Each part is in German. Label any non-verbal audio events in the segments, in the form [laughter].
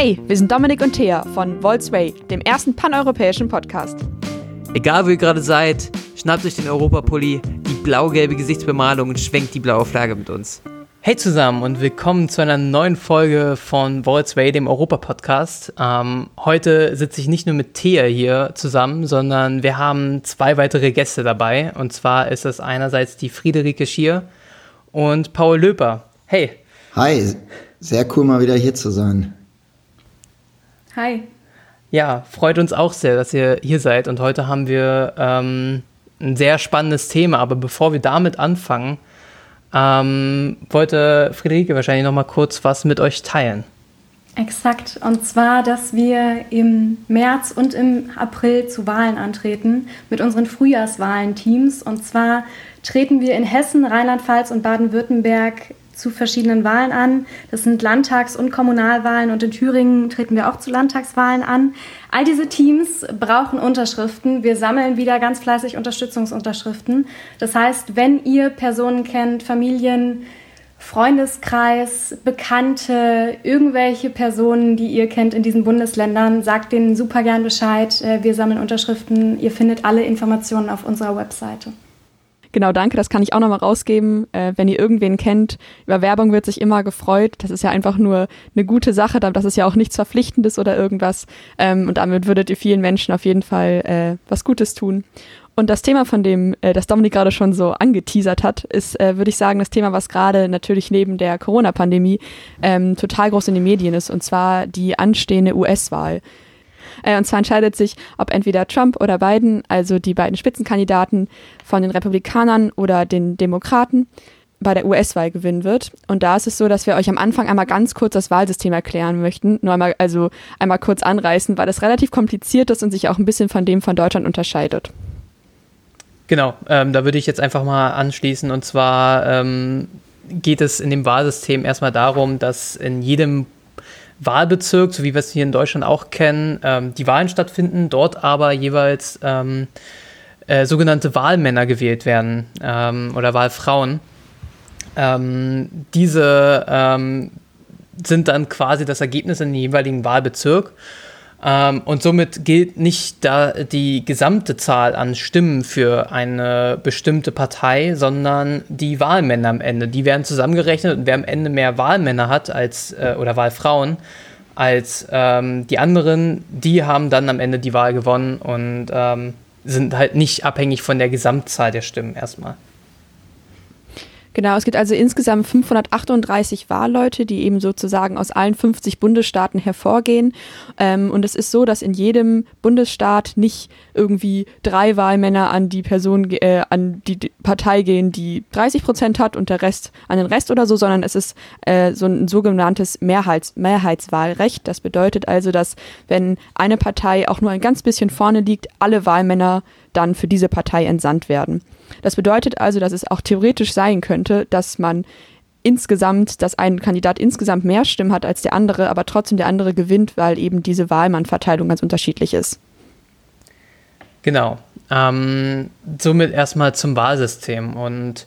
Hey, wir sind Dominik und Thea von Volksway, dem ersten paneuropäischen Podcast. Egal wo ihr gerade seid, schnappt euch den Europapulli, die blau-gelbe Gesichtsbemalung und schwenkt die blaue Flagge mit uns. Hey zusammen und willkommen zu einer neuen Folge von Volksway, dem Europa-Podcast. Ähm, heute sitze ich nicht nur mit Thea hier zusammen, sondern wir haben zwei weitere Gäste dabei. Und zwar ist das einerseits die Friederike Schier und Paul Löper. Hey. Hi, sehr cool mal wieder hier zu sein. Hi. Ja, freut uns auch sehr, dass ihr hier seid. Und heute haben wir ähm, ein sehr spannendes Thema. Aber bevor wir damit anfangen, ähm, wollte Friederike wahrscheinlich noch mal kurz was mit euch teilen. Exakt. Und zwar, dass wir im März und im April zu Wahlen antreten mit unseren Frühjahrswahlenteams. Und zwar treten wir in Hessen, Rheinland-Pfalz und Baden-Württemberg zu verschiedenen Wahlen an. Das sind Landtags- und Kommunalwahlen und in Thüringen treten wir auch zu Landtagswahlen an. All diese Teams brauchen Unterschriften. Wir sammeln wieder ganz fleißig Unterstützungsunterschriften. Das heißt, wenn ihr Personen kennt, Familien, Freundeskreis, Bekannte, irgendwelche Personen, die ihr kennt in diesen Bundesländern, sagt denen super gern Bescheid. Äh, wir sammeln Unterschriften. Ihr findet alle Informationen auf unserer Webseite. Genau, danke. Das kann ich auch nochmal rausgeben. Äh, wenn ihr irgendwen kennt, über Werbung wird sich immer gefreut. Das ist ja einfach nur eine gute Sache. Das ist ja auch nichts Verpflichtendes oder irgendwas. Ähm, und damit würdet ihr vielen Menschen auf jeden Fall äh, was Gutes tun. Und das Thema, von dem äh, das Dominik gerade schon so angeteasert hat, ist, äh, würde ich sagen, das Thema, was gerade natürlich neben der Corona-Pandemie ähm, total groß in den Medien ist, und zwar die anstehende US-Wahl. Äh, und zwar entscheidet sich, ob entweder Trump oder Biden, also die beiden Spitzenkandidaten von den Republikanern oder den Demokraten, bei der US-Wahl gewinnen wird. Und da ist es so, dass wir euch am Anfang einmal ganz kurz das Wahlsystem erklären möchten. Nur einmal, also einmal kurz anreißen, weil das relativ kompliziert ist und sich auch ein bisschen von dem von Deutschland unterscheidet. Genau, ähm, da würde ich jetzt einfach mal anschließen. Und zwar ähm, geht es in dem Wahlsystem erstmal darum, dass in jedem Wahlbezirk, so wie wir es hier in Deutschland auch kennen, ähm, die Wahlen stattfinden, dort aber jeweils ähm, äh, sogenannte Wahlmänner gewählt werden ähm, oder Wahlfrauen. Ähm, diese ähm, sind dann quasi das Ergebnis in den jeweiligen Wahlbezirk. Ähm, und somit gilt nicht da die gesamte Zahl an Stimmen für eine bestimmte Partei, sondern die Wahlmänner am Ende. Die werden zusammengerechnet und wer am Ende mehr Wahlmänner hat als äh, oder Wahlfrauen als ähm, die anderen, die haben dann am Ende die Wahl gewonnen und ähm, sind halt nicht abhängig von der Gesamtzahl der Stimmen erstmal. Genau, es gibt also insgesamt 538 Wahlleute, die eben sozusagen aus allen 50 Bundesstaaten hervorgehen. Ähm, und es ist so, dass in jedem Bundesstaat nicht irgendwie drei Wahlmänner an die Person, äh, an die Partei gehen, die 30 Prozent hat und der Rest an den Rest oder so, sondern es ist äh, so ein sogenanntes Mehrheits Mehrheitswahlrecht. Das bedeutet also, dass wenn eine Partei auch nur ein ganz bisschen vorne liegt, alle Wahlmänner dann für diese Partei entsandt werden. Das bedeutet also, dass es auch theoretisch sein könnte, dass man insgesamt, dass ein Kandidat insgesamt mehr Stimmen hat als der andere, aber trotzdem der andere gewinnt, weil eben diese Wahlmannverteilung ganz unterschiedlich ist. Genau. Ähm, somit erstmal zum Wahlsystem. Und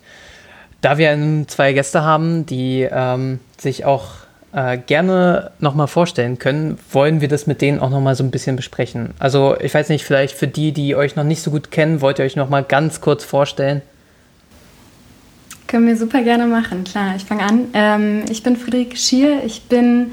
da wir zwei Gäste haben, die ähm, sich auch äh, gerne nochmal vorstellen können, wollen wir das mit denen auch nochmal so ein bisschen besprechen. Also ich weiß nicht, vielleicht für die, die euch noch nicht so gut kennen, wollt ihr euch nochmal ganz kurz vorstellen? Können wir super gerne machen, klar. Ich fange an. Ähm, ich bin Friederike Schier. Ich bin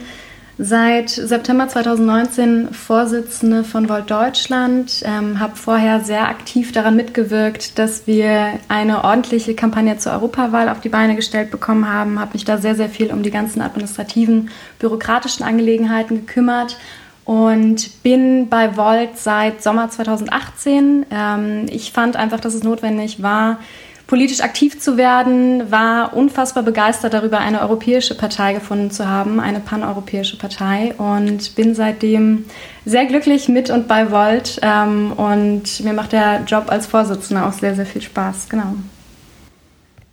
seit September 2019 Vorsitzende von Volt Deutschland, ähm, habe vorher sehr aktiv daran mitgewirkt, dass wir eine ordentliche Kampagne zur Europawahl auf die Beine gestellt bekommen haben, habe mich da sehr, sehr viel um die ganzen administrativen, bürokratischen Angelegenheiten gekümmert und bin bei Volt seit Sommer 2018. Ähm, ich fand einfach, dass es notwendig war, politisch aktiv zu werden, war unfassbar begeistert darüber, eine europäische Partei gefunden zu haben, eine paneuropäische Partei und bin seitdem sehr glücklich mit und bei Volt ähm, und mir macht der Job als Vorsitzender auch sehr, sehr viel Spaß, genau.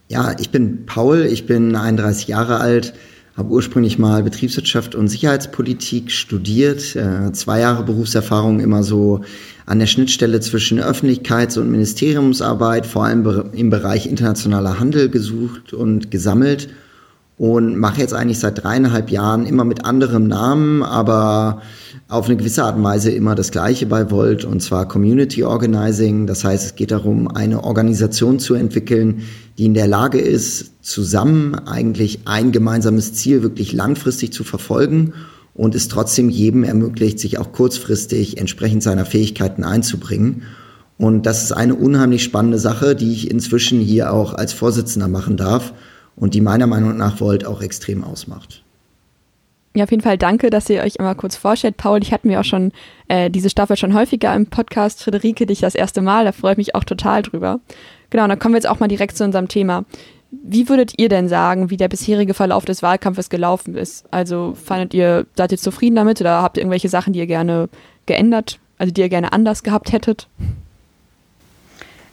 Ja, ich bin Paul, ich bin 31 Jahre alt, habe ursprünglich mal Betriebswirtschaft und Sicherheitspolitik studiert, äh, zwei Jahre Berufserfahrung immer so an der Schnittstelle zwischen Öffentlichkeits- und Ministeriumsarbeit, vor allem im Bereich internationaler Handel gesucht und gesammelt. und mache jetzt eigentlich seit dreieinhalb Jahren immer mit anderem Namen, aber auf eine gewisse Art und Weise immer das Gleiche bei Volt und zwar Community Organizing. Das heißt, es geht darum, eine Organisation zu entwickeln, die in der Lage ist, zusammen eigentlich ein gemeinsames Ziel wirklich langfristig zu verfolgen und es trotzdem jedem ermöglicht, sich auch kurzfristig entsprechend seiner Fähigkeiten einzubringen. Und das ist eine unheimlich spannende Sache, die ich inzwischen hier auch als Vorsitzender machen darf und die meiner Meinung nach Volt auch extrem ausmacht. Ja, auf jeden Fall danke, dass ihr euch immer kurz vorstellt. Paul, ich hatte mir auch schon äh, diese Staffel schon häufiger im Podcast. Friederike, dich das erste Mal, da freue ich mich auch total drüber. Genau, dann kommen wir jetzt auch mal direkt zu unserem Thema. Wie würdet ihr denn sagen, wie der bisherige Verlauf des Wahlkampfes gelaufen ist? Also fandet ihr, seid ihr zufrieden damit oder habt ihr irgendwelche Sachen, die ihr gerne geändert, also die ihr gerne anders gehabt hättet?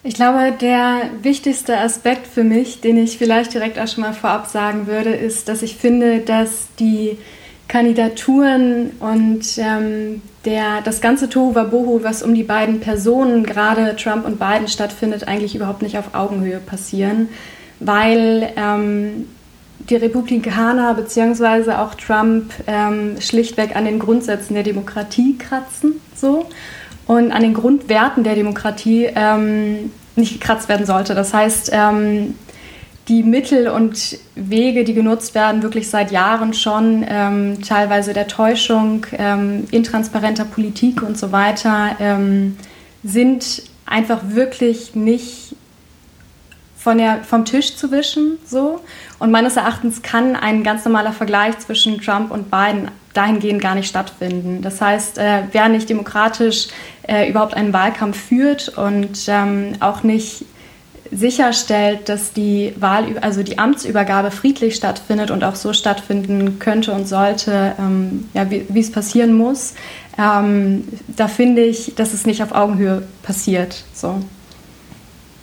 Ich glaube, der wichtigste Aspekt für mich, den ich vielleicht direkt auch schon mal vorab sagen würde, ist, dass ich finde, dass die Kandidaturen und ähm, der, das ganze Tohuwabohu, was um die beiden Personen, gerade Trump und Biden, stattfindet, eigentlich überhaupt nicht auf Augenhöhe passieren, weil ähm, die Republikaner bzw. auch Trump ähm, schlichtweg an den Grundsätzen der Demokratie kratzen. So und an den Grundwerten der Demokratie ähm, nicht gekratzt werden sollte. Das heißt, ähm, die Mittel und Wege, die genutzt werden, wirklich seit Jahren schon, ähm, teilweise der Täuschung, ähm, intransparenter Politik und so weiter, ähm, sind einfach wirklich nicht von der, vom Tisch zu wischen. So. Und meines Erachtens kann ein ganz normaler Vergleich zwischen Trump und Biden dahingehend gar nicht stattfinden. Das heißt, äh, wer nicht demokratisch äh, überhaupt einen Wahlkampf führt und ähm, auch nicht sicherstellt, dass die Wahl, also die Amtsübergabe friedlich stattfindet und auch so stattfinden könnte und sollte, ähm, ja, wie, es passieren muss, ähm, da finde ich, dass es nicht auf Augenhöhe passiert. So.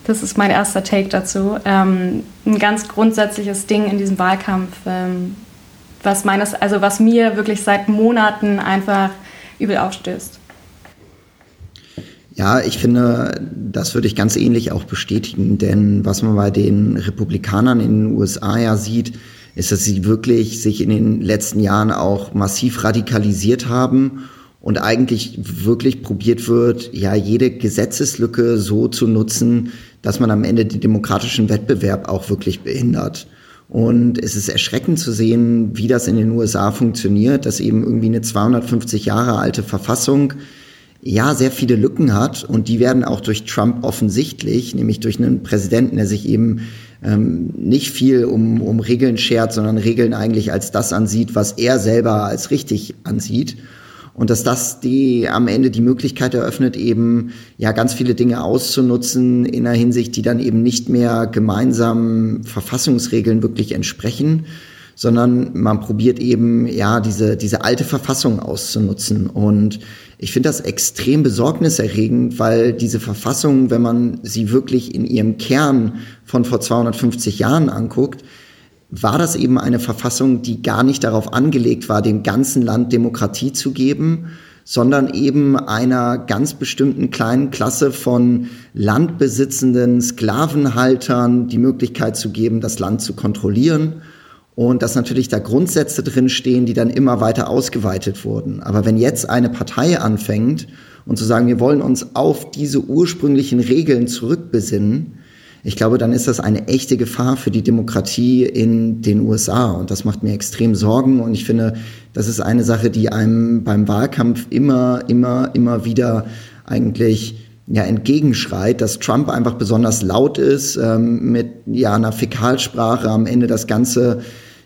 Das ist mein erster Take dazu. Ähm, ein ganz grundsätzliches Ding in diesem Wahlkampf, ähm, was meines, also was mir wirklich seit Monaten einfach übel aufstößt. Ja, ich finde, das würde ich ganz ähnlich auch bestätigen, denn was man bei den Republikanern in den USA ja sieht, ist, dass sie wirklich sich in den letzten Jahren auch massiv radikalisiert haben und eigentlich wirklich probiert wird, ja, jede Gesetzeslücke so zu nutzen, dass man am Ende den demokratischen Wettbewerb auch wirklich behindert. Und es ist erschreckend zu sehen, wie das in den USA funktioniert, dass eben irgendwie eine 250 Jahre alte Verfassung ja sehr viele Lücken hat und die werden auch durch Trump offensichtlich, nämlich durch einen Präsidenten, der sich eben ähm, nicht viel um, um Regeln schert, sondern Regeln eigentlich als das ansieht, was er selber als richtig ansieht. Und dass das die am Ende die Möglichkeit eröffnet, eben ja ganz viele Dinge auszunutzen in einer Hinsicht, die dann eben nicht mehr gemeinsamen Verfassungsregeln wirklich entsprechen, sondern man probiert eben ja diese, diese alte Verfassung auszunutzen. Und ich finde das extrem besorgniserregend, weil diese Verfassung, wenn man sie wirklich in ihrem Kern von vor 250 Jahren anguckt, war das eben eine Verfassung, die gar nicht darauf angelegt war, dem ganzen Land Demokratie zu geben, sondern eben einer ganz bestimmten kleinen Klasse von landbesitzenden Sklavenhaltern die Möglichkeit zu geben, das Land zu kontrollieren. Und dass natürlich da Grundsätze drinstehen, die dann immer weiter ausgeweitet wurden. Aber wenn jetzt eine Partei anfängt und zu sagen, wir wollen uns auf diese ursprünglichen Regeln zurückbesinnen, ich glaube, dann ist das eine echte Gefahr für die Demokratie in den USA. Und das macht mir extrem Sorgen. Und ich finde, das ist eine Sache, die einem beim Wahlkampf immer, immer, immer wieder eigentlich ja, entgegenschreit, dass Trump einfach besonders laut ist, ähm, mit ja, einer Fäkalsprache am Ende das Ganze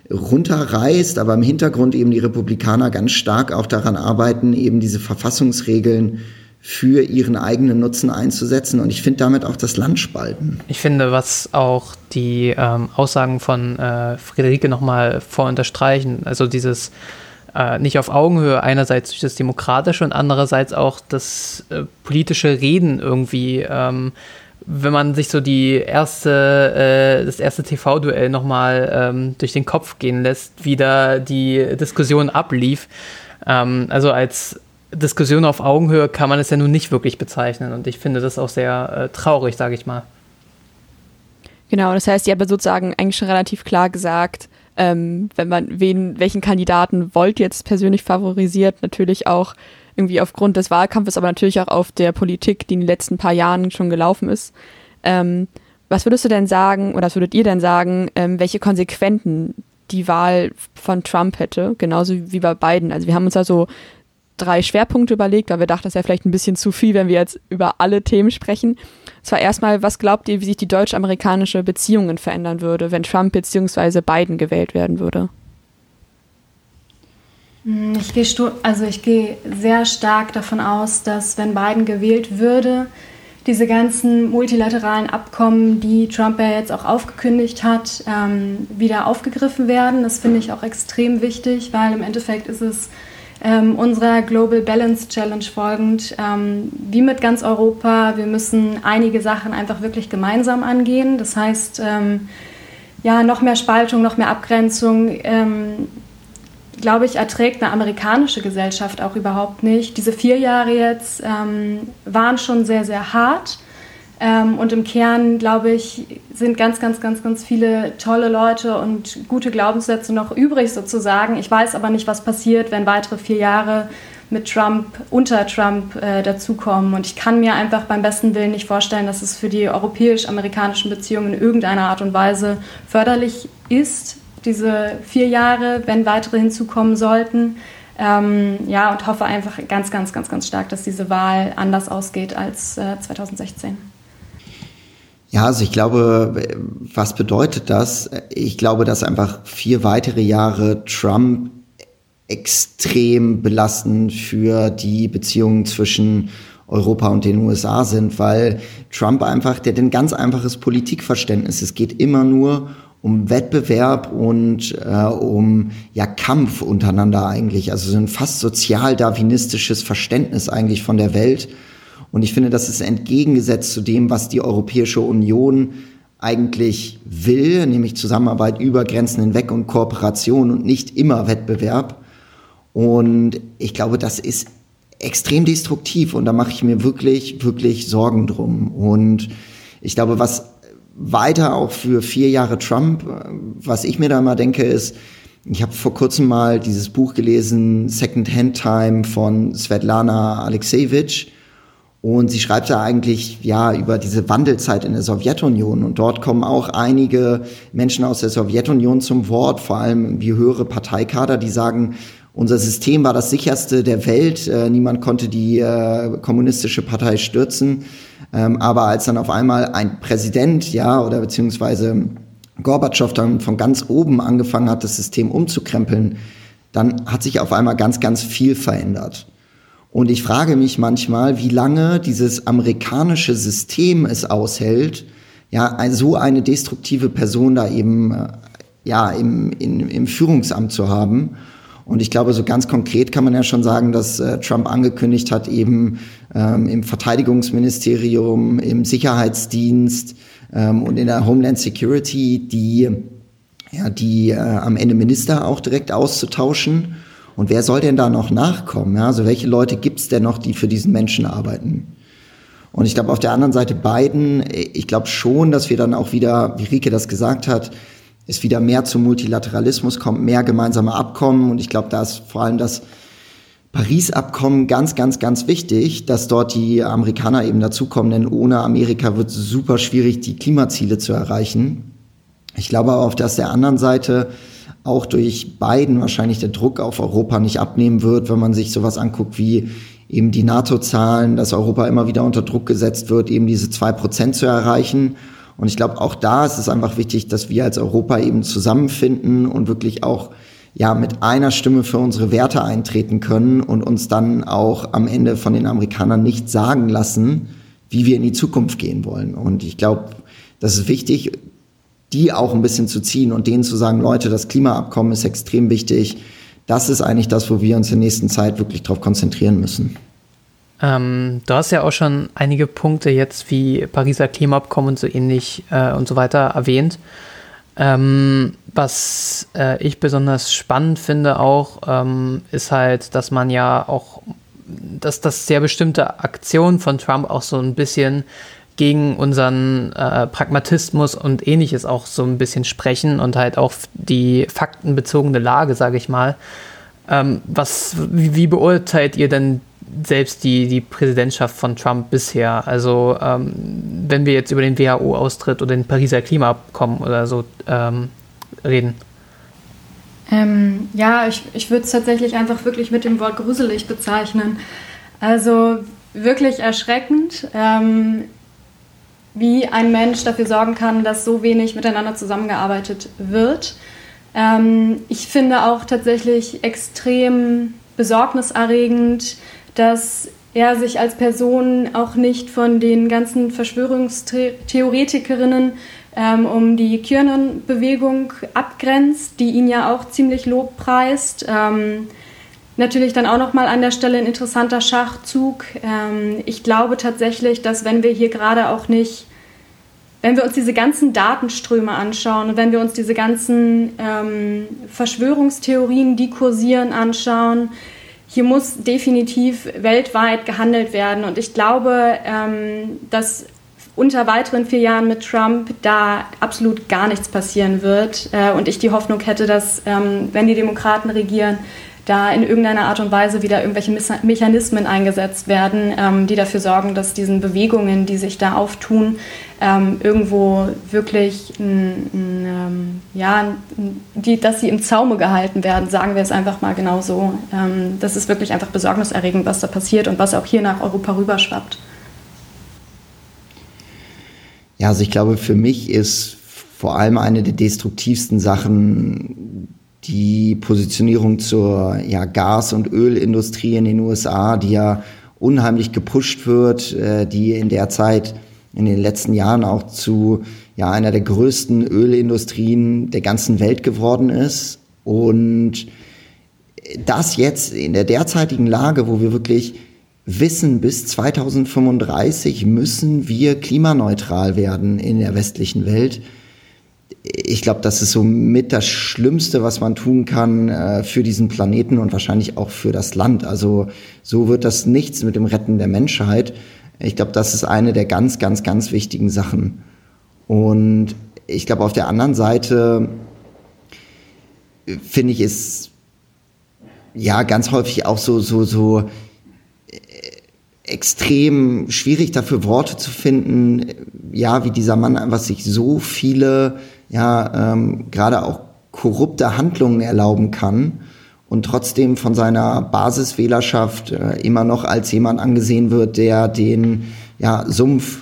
runterreißt, aber im Hintergrund eben die Republikaner ganz stark auch daran arbeiten, eben diese Verfassungsregeln für ihren eigenen Nutzen einzusetzen und ich finde damit auch das Land spalten. Ich finde, was auch die ähm, Aussagen von äh, Friederike nochmal vorunterstreichen, also dieses äh, nicht auf Augenhöhe, einerseits durch das Demokratische und andererseits auch das äh, politische Reden irgendwie. Ähm, wenn man sich so die erste, äh, das erste TV-Duell nochmal ähm, durch den Kopf gehen lässt, wie da die Diskussion ablief. Ähm, also als Diskussion auf Augenhöhe kann man es ja nun nicht wirklich bezeichnen. Und ich finde das auch sehr äh, traurig, sage ich mal. Genau, das heißt, ihr habt sozusagen eigentlich schon relativ klar gesagt, ähm, wenn man wen, welchen Kandidaten Volt jetzt persönlich favorisiert, natürlich auch irgendwie aufgrund des Wahlkampfes, aber natürlich auch auf der Politik, die in den letzten paar Jahren schon gelaufen ist. Ähm, was würdest du denn sagen, oder was würdet ihr denn sagen, ähm, welche Konsequenzen die Wahl von Trump hätte, genauso wie bei Biden? Also wir haben uns da so drei Schwerpunkte überlegt, weil wir dachten, das wäre vielleicht ein bisschen zu viel, wenn wir jetzt über alle Themen sprechen. Zwar erstmal, was glaubt ihr, wie sich die deutsch-amerikanische Beziehungen verändern würde, wenn Trump bzw. Biden gewählt werden würde? Hm, ich gehe, also ich gehe sehr stark davon aus, dass wenn Biden gewählt würde, diese ganzen multilateralen Abkommen, die Trump ja jetzt auch aufgekündigt hat, ähm, wieder aufgegriffen werden. Das finde ich auch extrem wichtig, weil im Endeffekt ist es ähm, unserer Global Balance Challenge folgend, ähm, wie mit ganz Europa, wir müssen einige Sachen einfach wirklich gemeinsam angehen. Das heißt, ähm, ja, noch mehr Spaltung, noch mehr Abgrenzung ähm, glaube ich, erträgt eine amerikanische Gesellschaft auch überhaupt nicht. Diese vier Jahre jetzt ähm, waren schon sehr, sehr hart. Ähm, und im Kern, glaube ich, sind ganz, ganz, ganz, ganz viele tolle Leute und gute Glaubenssätze noch übrig sozusagen. Ich weiß aber nicht, was passiert, wenn weitere vier Jahre mit Trump, unter Trump äh, dazukommen. Und ich kann mir einfach beim besten Willen nicht vorstellen, dass es für die europäisch-amerikanischen Beziehungen in irgendeiner Art und Weise förderlich ist diese vier Jahre, wenn weitere hinzukommen sollten. Ähm, ja, und hoffe einfach ganz, ganz, ganz, ganz stark, dass diese Wahl anders ausgeht als äh, 2016. Ja, also ich glaube, was bedeutet das? Ich glaube, dass einfach vier weitere Jahre Trump extrem belastend für die Beziehungen zwischen Europa und den USA sind, weil Trump einfach, der hat ein ganz einfaches Politikverständnis. Es geht immer nur um Wettbewerb und äh, um ja Kampf untereinander eigentlich. Also so ein fast sozial-darwinistisches Verständnis eigentlich von der Welt. Und ich finde, das ist entgegengesetzt zu dem, was die Europäische Union eigentlich will, nämlich Zusammenarbeit über Grenzen hinweg und Kooperation und nicht immer Wettbewerb. Und ich glaube, das ist extrem destruktiv und da mache ich mir wirklich, wirklich Sorgen drum. Und ich glaube, was weiter auch für vier Jahre Trump. Was ich mir da mal denke, ist, ich habe vor kurzem mal dieses Buch gelesen, Second Hand Time von Svetlana Alexejewitsch. Und sie schreibt da eigentlich ja über diese Wandelzeit in der Sowjetunion. Und dort kommen auch einige Menschen aus der Sowjetunion zum Wort, vor allem wie höhere Parteikader, die sagen, unser System war das sicherste der Welt. Äh, niemand konnte die äh, kommunistische Partei stürzen. Ähm, aber als dann auf einmal ein Präsident, ja, oder beziehungsweise Gorbatschow dann von ganz oben angefangen hat, das System umzukrempeln, dann hat sich auf einmal ganz, ganz viel verändert. Und ich frage mich manchmal, wie lange dieses amerikanische System es aushält, ja, so eine destruktive Person da eben, äh, ja, im, in, im Führungsamt zu haben. Und ich glaube, so ganz konkret kann man ja schon sagen, dass äh, Trump angekündigt hat, eben ähm, im Verteidigungsministerium, im Sicherheitsdienst ähm, und in der Homeland Security die, ja, die äh, am Ende Minister auch direkt auszutauschen. Und wer soll denn da noch nachkommen? Ja? Also welche Leute gibt es denn noch, die für diesen Menschen arbeiten? Und ich glaube, auf der anderen Seite Biden, ich glaube schon, dass wir dann auch wieder, wie Rike das gesagt hat, es wieder mehr zum Multilateralismus kommt, mehr gemeinsame Abkommen. Und ich glaube, da ist vor allem das Paris-Abkommen ganz, ganz, ganz wichtig, dass dort die Amerikaner eben dazukommen, denn ohne Amerika wird es super schwierig, die Klimaziele zu erreichen. Ich glaube aber auf dass der anderen Seite auch durch Biden wahrscheinlich der Druck auf Europa nicht abnehmen wird, wenn man sich sowas anguckt wie eben die NATO-Zahlen, dass Europa immer wieder unter Druck gesetzt wird, eben diese zwei Prozent zu erreichen. Und ich glaube, auch da ist es einfach wichtig, dass wir als Europa eben zusammenfinden und wirklich auch ja mit einer Stimme für unsere Werte eintreten können und uns dann auch am Ende von den Amerikanern nicht sagen lassen, wie wir in die Zukunft gehen wollen. Und ich glaube, das ist wichtig, die auch ein bisschen zu ziehen und denen zu sagen, Leute, das Klimaabkommen ist extrem wichtig. Das ist eigentlich das, wo wir uns in der nächsten Zeit wirklich darauf konzentrieren müssen. Ähm, du hast ja auch schon einige Punkte jetzt wie Pariser Klimaabkommen und so ähnlich äh, und so weiter erwähnt. Ähm, was äh, ich besonders spannend finde auch, ähm, ist halt, dass man ja auch, dass das sehr bestimmte Aktionen von Trump auch so ein bisschen gegen unseren äh, Pragmatismus und ähnliches auch so ein bisschen sprechen und halt auch die faktenbezogene Lage, sage ich mal. Ähm, was, wie, wie, beurteilt ihr denn selbst die, die Präsidentschaft von Trump bisher? Also ähm, wenn wir jetzt über den WHO-Austritt oder den Pariser Klimaabkommen oder so ähm, reden. Ähm, ja, ich, ich würde es tatsächlich einfach wirklich mit dem Wort gruselig bezeichnen. Also wirklich erschreckend, ähm, wie ein Mensch dafür sorgen kann, dass so wenig miteinander zusammengearbeitet wird. Ähm, ich finde auch tatsächlich extrem besorgniserregend, dass er sich als Person auch nicht von den ganzen Verschwörungstheoretikerinnen ähm, um die QAnon-Bewegung abgrenzt, die ihn ja auch ziemlich lobpreist. Ähm, natürlich dann auch nochmal an der Stelle ein interessanter Schachzug. Ähm, ich glaube tatsächlich, dass wenn wir hier gerade auch nicht, wenn wir uns diese ganzen Datenströme anschauen und wenn wir uns diese ganzen ähm, Verschwörungstheorien, die kursieren, anschauen, hier muss definitiv weltweit gehandelt werden. Und ich glaube, ähm, dass unter weiteren vier Jahren mit Trump da absolut gar nichts passieren wird. Äh, und ich die Hoffnung hätte, dass, ähm, wenn die Demokraten regieren, da in irgendeiner Art und Weise wieder irgendwelche Mechanismen eingesetzt werden, ähm, die dafür sorgen, dass diesen Bewegungen, die sich da auftun, ähm, irgendwo wirklich, ein, ein, ähm, ja, die, dass sie im Zaume gehalten werden, sagen wir es einfach mal genau so. Ähm, das ist wirklich einfach besorgniserregend, was da passiert und was auch hier nach Europa rüberschwappt. Ja, also ich glaube, für mich ist vor allem eine der destruktivsten Sachen die Positionierung zur ja, Gas- und Ölindustrie in den USA, die ja unheimlich gepusht wird, äh, die in der Zeit, in den letzten Jahren auch zu ja, einer der größten Ölindustrien der ganzen Welt geworden ist. Und das jetzt in der derzeitigen Lage, wo wir wirklich wissen, bis 2035 müssen wir klimaneutral werden in der westlichen Welt. Ich glaube, das ist so mit das Schlimmste, was man tun kann äh, für diesen Planeten und wahrscheinlich auch für das Land. Also so wird das nichts mit dem Retten der Menschheit. Ich glaube, das ist eine der ganz, ganz, ganz wichtigen Sachen. Und ich glaube, auf der anderen Seite finde ich es ja ganz häufig auch so, so, so extrem schwierig dafür Worte zu finden, ja, wie dieser Mann einfach sich so viele, ja, ähm, gerade auch korrupte Handlungen erlauben kann und trotzdem von seiner Basiswählerschaft äh, immer noch als jemand angesehen wird, der den ja, Sumpf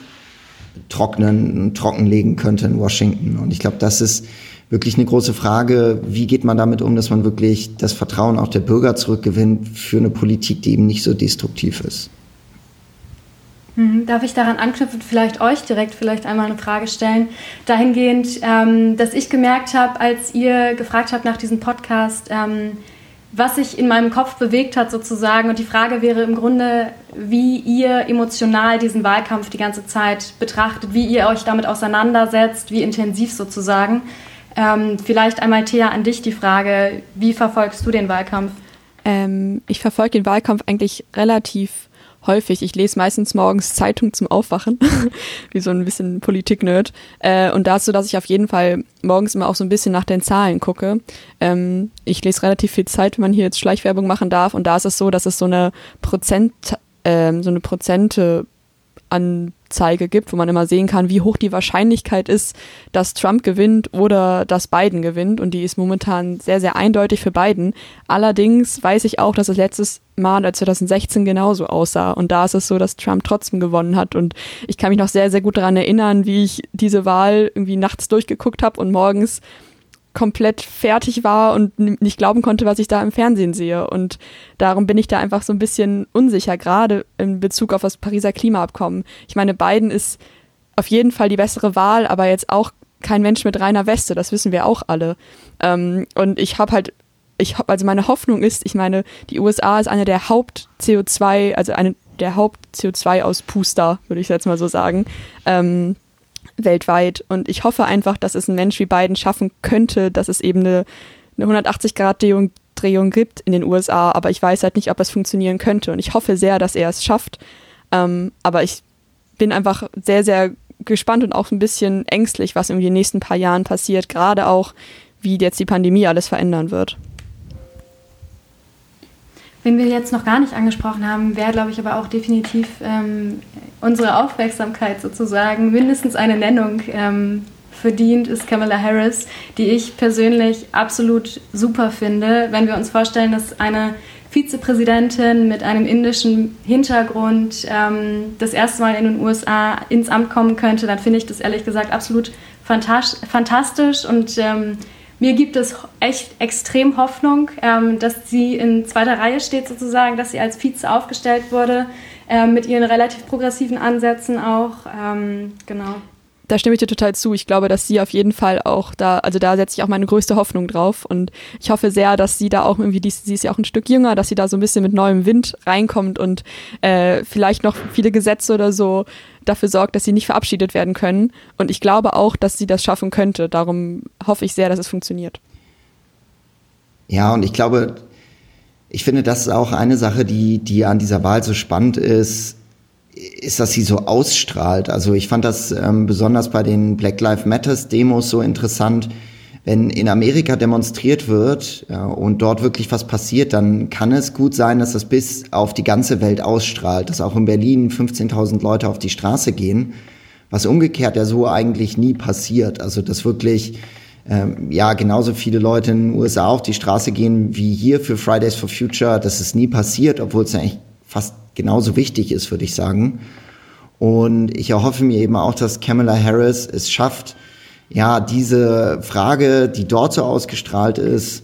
trocknen, trockenlegen könnte in Washington. Und ich glaube, das ist wirklich eine große Frage, wie geht man damit um, dass man wirklich das Vertrauen auch der Bürger zurückgewinnt für eine Politik, die eben nicht so destruktiv ist. Mhm. Darf ich daran anknüpfen, vielleicht euch direkt vielleicht einmal eine Frage stellen? Dahingehend, ähm, dass ich gemerkt habe, als ihr gefragt habt nach diesem Podcast, ähm, was sich in meinem Kopf bewegt hat sozusagen. Und die Frage wäre im Grunde, wie ihr emotional diesen Wahlkampf die ganze Zeit betrachtet, wie ihr euch damit auseinandersetzt, wie intensiv sozusagen. Ähm, vielleicht einmal, Thea, an dich die Frage, wie verfolgst du den Wahlkampf? Ähm, ich verfolge den Wahlkampf eigentlich relativ häufig. Ich lese meistens morgens Zeitung zum Aufwachen, [laughs] wie so ein bisschen Politik-Nerd. Äh, und dazu, dass ich auf jeden Fall morgens immer auch so ein bisschen nach den Zahlen gucke. Ähm, ich lese relativ viel Zeit, wenn man hier jetzt Schleichwerbung machen darf. Und da ist es so, dass es so eine Prozent, ähm, so eine Prozente Anzeige gibt, wo man immer sehen kann, wie hoch die Wahrscheinlichkeit ist, dass Trump gewinnt oder dass Biden gewinnt. Und die ist momentan sehr, sehr eindeutig für Biden. Allerdings weiß ich auch, dass es letztes Mal, als 2016 genauso aussah. Und da ist es so, dass Trump trotzdem gewonnen hat. Und ich kann mich noch sehr, sehr gut daran erinnern, wie ich diese Wahl irgendwie nachts durchgeguckt habe und morgens komplett fertig war und nicht glauben konnte, was ich da im Fernsehen sehe. Und darum bin ich da einfach so ein bisschen unsicher, gerade in Bezug auf das Pariser Klimaabkommen. Ich meine, Biden ist auf jeden Fall die bessere Wahl, aber jetzt auch kein Mensch mit reiner Weste, das wissen wir auch alle. Ähm, und ich habe halt, ich hab, also meine Hoffnung ist, ich meine, die USA ist eine der Haupt-CO2, also eine der Haupt-CO2-Auspuster, würde ich jetzt mal so sagen. Ähm, weltweit. Und ich hoffe einfach, dass es ein Mensch wie Biden schaffen könnte, dass es eben eine, eine 180-Grad-Drehung Drehung gibt in den USA, aber ich weiß halt nicht, ob es funktionieren könnte. Und ich hoffe sehr, dass er es schafft. Ähm, aber ich bin einfach sehr, sehr gespannt und auch ein bisschen ängstlich, was in den nächsten paar Jahren passiert, gerade auch, wie jetzt die Pandemie alles verändern wird. Wen wir jetzt noch gar nicht angesprochen haben, wäre, glaube ich, aber auch definitiv ähm, unsere Aufmerksamkeit sozusagen, mindestens eine Nennung ähm, verdient, ist Kamala Harris, die ich persönlich absolut super finde. Wenn wir uns vorstellen, dass eine Vizepräsidentin mit einem indischen Hintergrund ähm, das erste Mal in den USA ins Amt kommen könnte, dann finde ich das ehrlich gesagt absolut fantastisch und ähm, mir gibt es echt extrem Hoffnung, ähm, dass sie in zweiter Reihe steht sozusagen, dass sie als Vize aufgestellt wurde, ähm, mit ihren relativ progressiven Ansätzen auch. Ähm, genau. Da stimme ich dir total zu. Ich glaube, dass sie auf jeden Fall auch da, also da setze ich auch meine größte Hoffnung drauf. Und ich hoffe sehr, dass sie da auch irgendwie, sie ist ja auch ein Stück jünger, dass sie da so ein bisschen mit neuem Wind reinkommt und äh, vielleicht noch viele Gesetze oder so dafür sorgt, dass sie nicht verabschiedet werden können. Und ich glaube auch, dass sie das schaffen könnte. Darum hoffe ich sehr, dass es funktioniert. Ja, und ich glaube, ich finde, das ist auch eine Sache, die, die an dieser Wahl so spannend ist, ist, dass sie so ausstrahlt. Also ich fand das ähm, besonders bei den Black Lives Matters Demos so interessant, wenn in Amerika demonstriert wird ja, und dort wirklich was passiert, dann kann es gut sein, dass das bis auf die ganze Welt ausstrahlt, dass auch in Berlin 15.000 Leute auf die Straße gehen, was umgekehrt ja so eigentlich nie passiert. Also dass wirklich ähm, ja genauso viele Leute in den USA auf die Straße gehen wie hier für Fridays for Future, das ist nie passiert, obwohl es eigentlich fast genauso wichtig ist, würde ich sagen. Und ich erhoffe mir eben auch, dass Kamala Harris es schafft, ja, diese Frage, die dort so ausgestrahlt ist,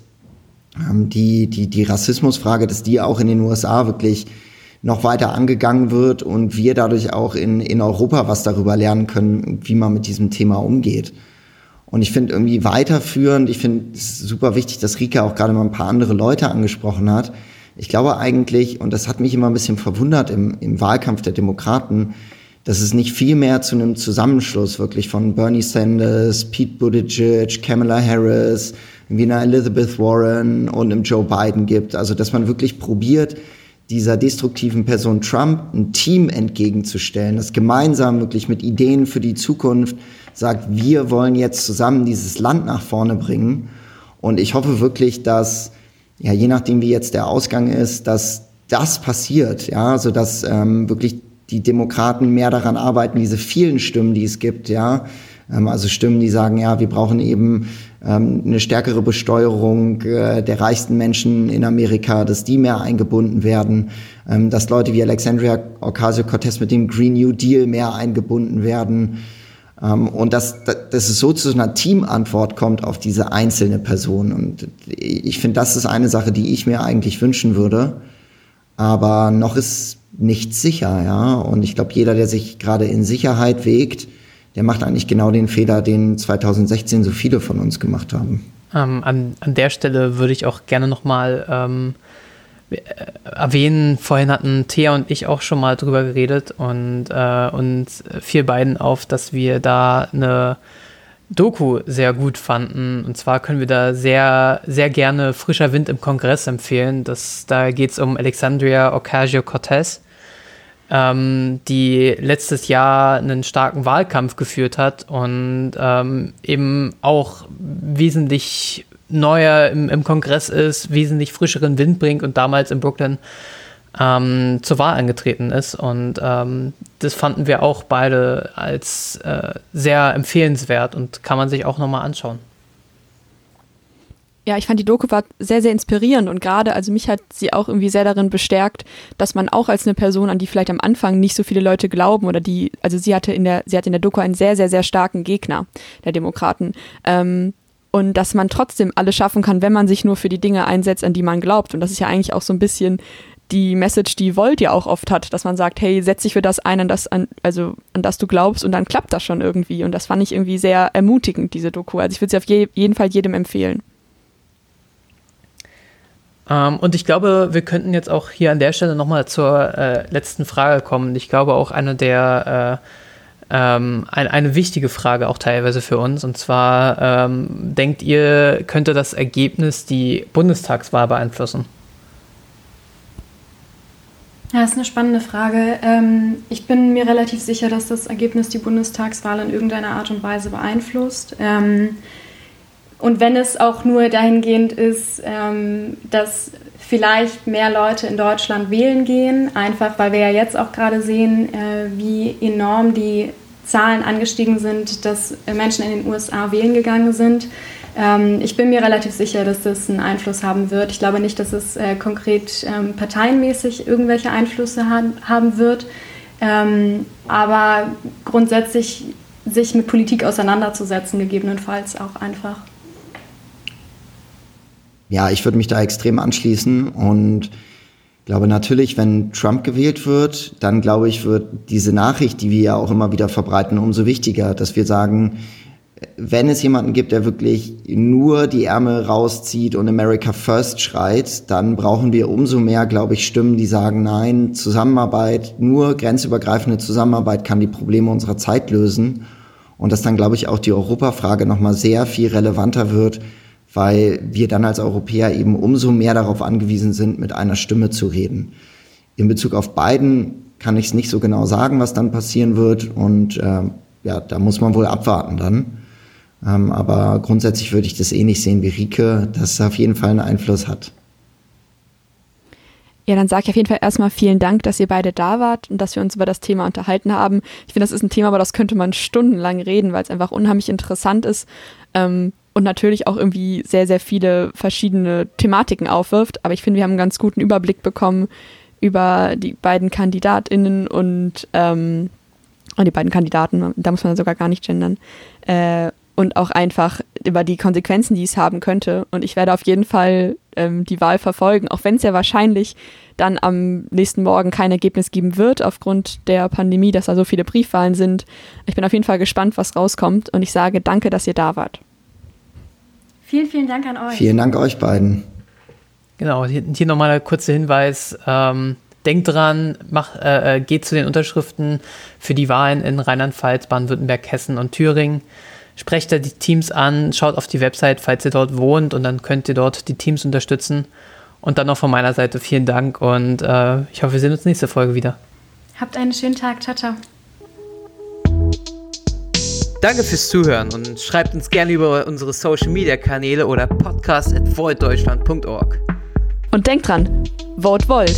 ähm, die, die, die Rassismusfrage, dass die auch in den USA wirklich noch weiter angegangen wird und wir dadurch auch in, in Europa was darüber lernen können, wie man mit diesem Thema umgeht. Und ich finde irgendwie weiterführend, ich finde es super wichtig, dass Rika auch gerade mal ein paar andere Leute angesprochen hat. Ich glaube eigentlich, und das hat mich immer ein bisschen verwundert im, im Wahlkampf der Demokraten, dass es nicht viel mehr zu einem Zusammenschluss wirklich von Bernie Sanders, Pete Buttigieg, Kamala Harris, wie einer Elizabeth Warren und einem Joe Biden gibt. Also dass man wirklich probiert, dieser destruktiven Person Trump ein Team entgegenzustellen, das gemeinsam wirklich mit Ideen für die Zukunft sagt, wir wollen jetzt zusammen dieses Land nach vorne bringen. Und ich hoffe wirklich, dass, ja, je nachdem wie jetzt der Ausgang ist, dass das passiert, ja, so dass ähm, wirklich die Demokraten mehr daran arbeiten, diese vielen Stimmen, die es gibt, ja, ähm, also Stimmen, die sagen, ja, wir brauchen eben ähm, eine stärkere Besteuerung äh, der reichsten Menschen in Amerika, dass die mehr eingebunden werden, ähm, dass Leute wie Alexandria Ocasio-Cortez mit dem Green New Deal mehr eingebunden werden. Um, und dass, dass es so zu einer Teamantwort kommt auf diese einzelne Person. Und ich finde, das ist eine Sache, die ich mir eigentlich wünschen würde. Aber noch ist nichts sicher, ja. Und ich glaube, jeder, der sich gerade in Sicherheit wägt, der macht eigentlich genau den Fehler, den 2016 so viele von uns gemacht haben. Ähm, an, an der Stelle würde ich auch gerne nochmal ähm, äh, erwähnen, vorhin hatten Thea und ich auch schon mal drüber geredet und äh, uns fiel beiden auf, dass wir da eine Doku sehr gut fanden. Und zwar können wir da sehr, sehr gerne Frischer Wind im Kongress empfehlen. Das, da geht es um Alexandria Ocasio-Cortez ähm, die letztes Jahr einen starken Wahlkampf geführt hat und ähm, eben auch wesentlich neuer im, im, Kongress ist, wesentlich frischeren Wind bringt und damals in Brooklyn ähm, zur Wahl angetreten ist. Und ähm, das fanden wir auch beide als äh, sehr empfehlenswert und kann man sich auch nochmal anschauen ja, ich fand die Doku war sehr, sehr inspirierend und gerade, also mich hat sie auch irgendwie sehr darin bestärkt, dass man auch als eine Person, an die vielleicht am Anfang nicht so viele Leute glauben oder die, also sie hatte in der, sie hat in der Doku einen sehr, sehr, sehr starken Gegner der Demokraten. Ähm, und dass man trotzdem alles schaffen kann, wenn man sich nur für die Dinge einsetzt, an die man glaubt. Und das ist ja eigentlich auch so ein bisschen die Message, die Volt ja auch oft hat, dass man sagt, hey, setz dich für das ein, an das, an, also an das du glaubst und dann klappt das schon irgendwie. Und das fand ich irgendwie sehr ermutigend, diese Doku. Also ich würde sie auf je, jeden Fall jedem empfehlen. Ähm, und ich glaube, wir könnten jetzt auch hier an der Stelle nochmal zur äh, letzten Frage kommen. Ich glaube auch eine der äh, ähm, ein, eine wichtige Frage auch teilweise für uns. Und zwar, ähm, denkt ihr, könnte das Ergebnis die Bundestagswahl beeinflussen? Ja, das ist eine spannende Frage. Ähm, ich bin mir relativ sicher, dass das Ergebnis die Bundestagswahl in irgendeiner Art und Weise beeinflusst. Ähm, und wenn es auch nur dahingehend ist, ähm, dass vielleicht mehr Leute in Deutschland wählen gehen, einfach weil wir ja jetzt auch gerade sehen, äh, wie enorm die Zahlen angestiegen sind, dass Menschen in den USA wählen gegangen sind. Ähm, ich bin mir relativ sicher, dass das einen Einfluss haben wird. Ich glaube nicht, dass es äh, konkret ähm, parteienmäßig irgendwelche Einflüsse haben, wird. Ähm, aber grundsätzlich sich mit Politik auseinanderzusetzen, gegebenenfalls auch einfach. Ja, ich würde mich da extrem anschließen und glaube natürlich, wenn Trump gewählt wird, dann glaube ich, wird diese Nachricht, die wir ja auch immer wieder verbreiten, umso wichtiger, dass wir sagen, wenn es jemanden gibt, der wirklich nur die Ärmel rauszieht und America First schreit, dann brauchen wir umso mehr, glaube ich, Stimmen, die sagen, nein, Zusammenarbeit, nur grenzübergreifende Zusammenarbeit kann die Probleme unserer Zeit lösen. Und dass dann, glaube ich, auch die Europafrage nochmal sehr viel relevanter wird, weil wir dann als Europäer eben umso mehr darauf angewiesen sind, mit einer Stimme zu reden. In Bezug auf Biden kann ich es nicht so genau sagen, was dann passieren wird. Und äh, ja, da muss man wohl abwarten dann. Ähm, aber grundsätzlich würde ich das eh nicht sehen wie Rike, dass es auf jeden Fall einen Einfluss hat. Ja, dann sage ich auf jeden Fall erstmal vielen Dank, dass ihr beide da wart und dass wir uns über das Thema unterhalten haben. Ich finde, das ist ein Thema, aber das könnte man stundenlang reden, weil es einfach unheimlich interessant ist ähm, und natürlich auch irgendwie sehr, sehr viele verschiedene Thematiken aufwirft. Aber ich finde, wir haben einen ganz guten Überblick bekommen über die beiden KandidatInnen und, ähm, und die beiden Kandidaten, da muss man sogar gar nicht gendern. Äh, und auch einfach über die Konsequenzen, die es haben könnte. Und ich werde auf jeden Fall ähm, die Wahl verfolgen, auch wenn es ja wahrscheinlich dann am nächsten Morgen kein Ergebnis geben wird aufgrund der Pandemie, dass da so viele Briefwahlen sind. Ich bin auf jeden Fall gespannt, was rauskommt und ich sage danke, dass ihr da wart. Vielen, vielen Dank an euch. Vielen Dank euch beiden. Genau, hier, hier nochmal ein kurzer Hinweis. Ähm, denkt dran, mach, äh, äh, geht zu den Unterschriften für die Wahlen in Rheinland-Pfalz, Baden-Württemberg, Hessen und Thüringen sprecht da die Teams an, schaut auf die Website, falls ihr dort wohnt und dann könnt ihr dort die Teams unterstützen. Und dann noch von meiner Seite vielen Dank und äh, ich hoffe, wir sehen uns nächste Folge wieder. Habt einen schönen Tag. Ciao, ciao. Danke fürs Zuhören und schreibt uns gerne über unsere Social Media Kanäle oder podcast at voiddeutschland.org. Und denkt dran, vote Volt.